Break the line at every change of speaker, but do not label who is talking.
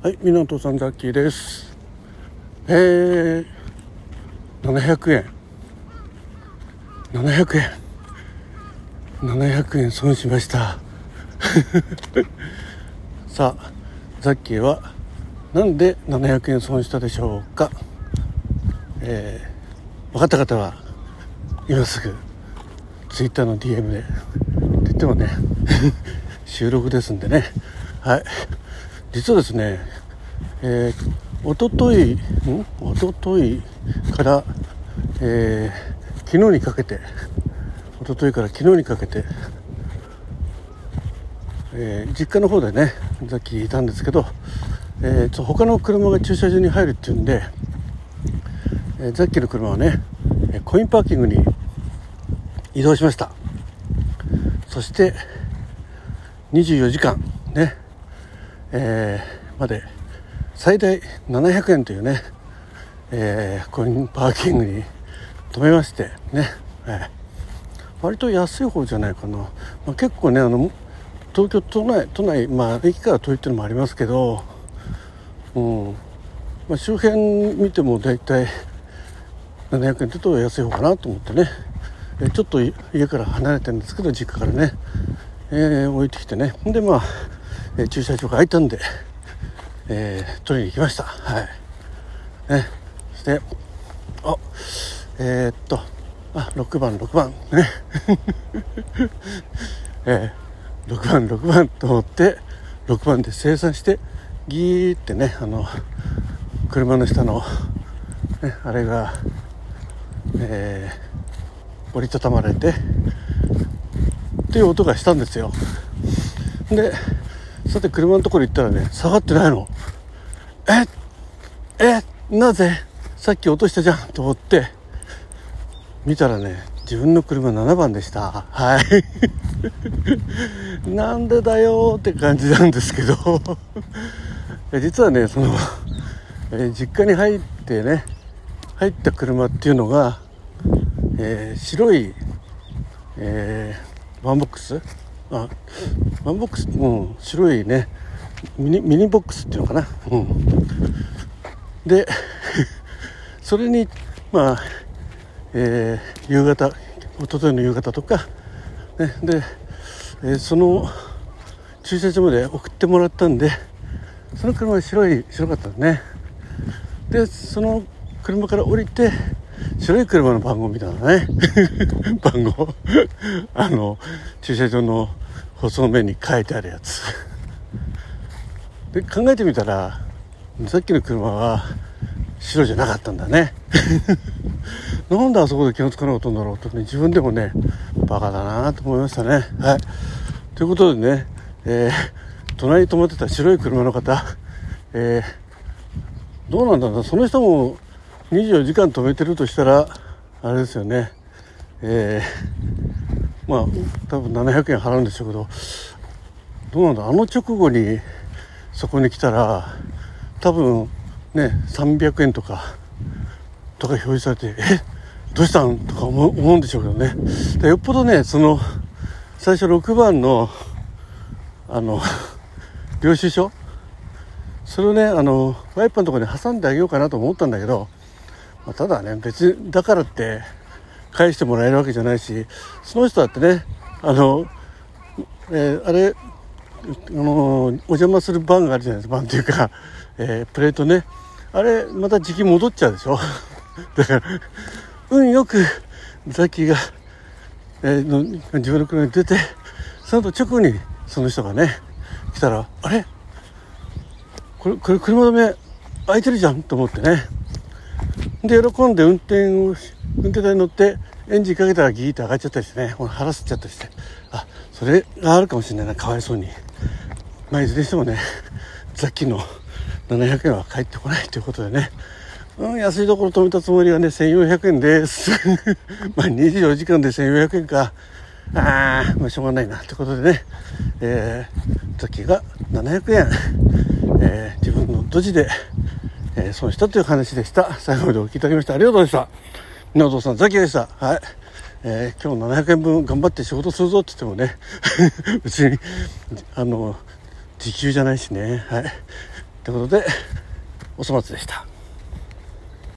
はい、港さんザッキーです。えー、700円。700円。700円損しました。さあ、ザッキーはなんで700円損したでしょうか。えー、分かった方は今すぐツイッターの DM で。って言ってもね、収録ですんでね。はい。実はですね、えー、おととい、ん？おとといから、えー、昨日にかけて、おとといから昨日にかけて、えー、実家の方でね、さっきいたんですけど、えー、ちょ他の車が駐車場に入るっていうんで、えー、ザッキーの車はね、コインパーキングに移動しました。そして、24時間ね、えー、まで最大700円というね、えー、コインパーキングに止めましてね、えー、割と安い方じゃないかな、まあ、結構ねあの東京都内都内まあ駅から遠いっていうのもありますけど、うん。まあ、周辺見ても大体700円って言うと安い方かなと思ってね、ちょっと家から離れてるんですけど実家からね、えー、置いてきてね。でまあ、えー、駐車場が空いたんで、えー、取りに行きました。はい。ね。そしてあえー、っとあ6番6番。ね。えー、6番6番と思って6番で生産してギーってねあの車の下の、ね、あれが、えー、折りたたまれてっていう音がしたんですよ。でさて車のところ行ったらね下がってないの。ええなぜ？さっき落としたじゃんと思って。見たらね自分の車7番でした。はい。なんでだよって感じなんですけど。実はねその、え実家に入ってね入った車っていうのが、えー、白い、えー、ワンボックスあワンボックスうん白いね。ミニミニボックスっていうのかな。うん。で それにまあ、えー、夕方一昨日の夕方とか、ね、で、えー、その駐車場まで送ってもらったんでその車は白い白かったんですね。でその車から降りて白い車の番号みたいなね。番号。あの駐車場の舗装面に書いてあるやつ。で考えてみたらさっきの車は白じゃなかったんだね。なんであそこで気が付かなかったんだろうとね自分でもねバカだなと思いましたね。はい。ということでね、えー、隣に止まってた白い車の方、えー、どうなんだろうその人も24時間止めてるとしたらあれですよね。えー、まあ多分700円払うんでしょうけどどうなんだあの直後にそこに来たら多分ね300円とかとか表示されてえどうしたんとか思うんでしょうけどね。よっぽどねその最初6番のあの領収書？それをねあのワイパーのところに挟んであげようかなと思ったんだけど、まあ、ただね別だからって返してもらえるわけじゃないしその人だってねあの、えー、あれあのお邪魔する番があるじゃないですか番っていうか、えー、プレートね。あれまた時期戻っちゃうでしょ。だから運よくザッキーが、えー、の自分の車に出てその後直後にその人がね来たらあれ？これこれ車止め開いてるじゃんと思ってね。で喜んで運転を運転台に乗ってエンジンかけたらギーって上がっちゃったりしてね腹すっちゃったりしてあそれがあるかもしれないなかわいそうにまあいずれにしてもねさっきの700円は返ってこないということでねうん、安いところ止めたつもりはね、1400円です。まあ、24時間で1400円か。ああ、まあ、しょうがないな。ということでね、えー、さっきが700円、えー、自分のドジで、えー、損したという話でした。最後までお聞きいただきましてありがとうございました。皆さん、ザキでした。はい。えー、今日700円分頑張って仕事するぞって言ってもね、別に、あの、時給じゃないしね。はい。ということでお粗末でした。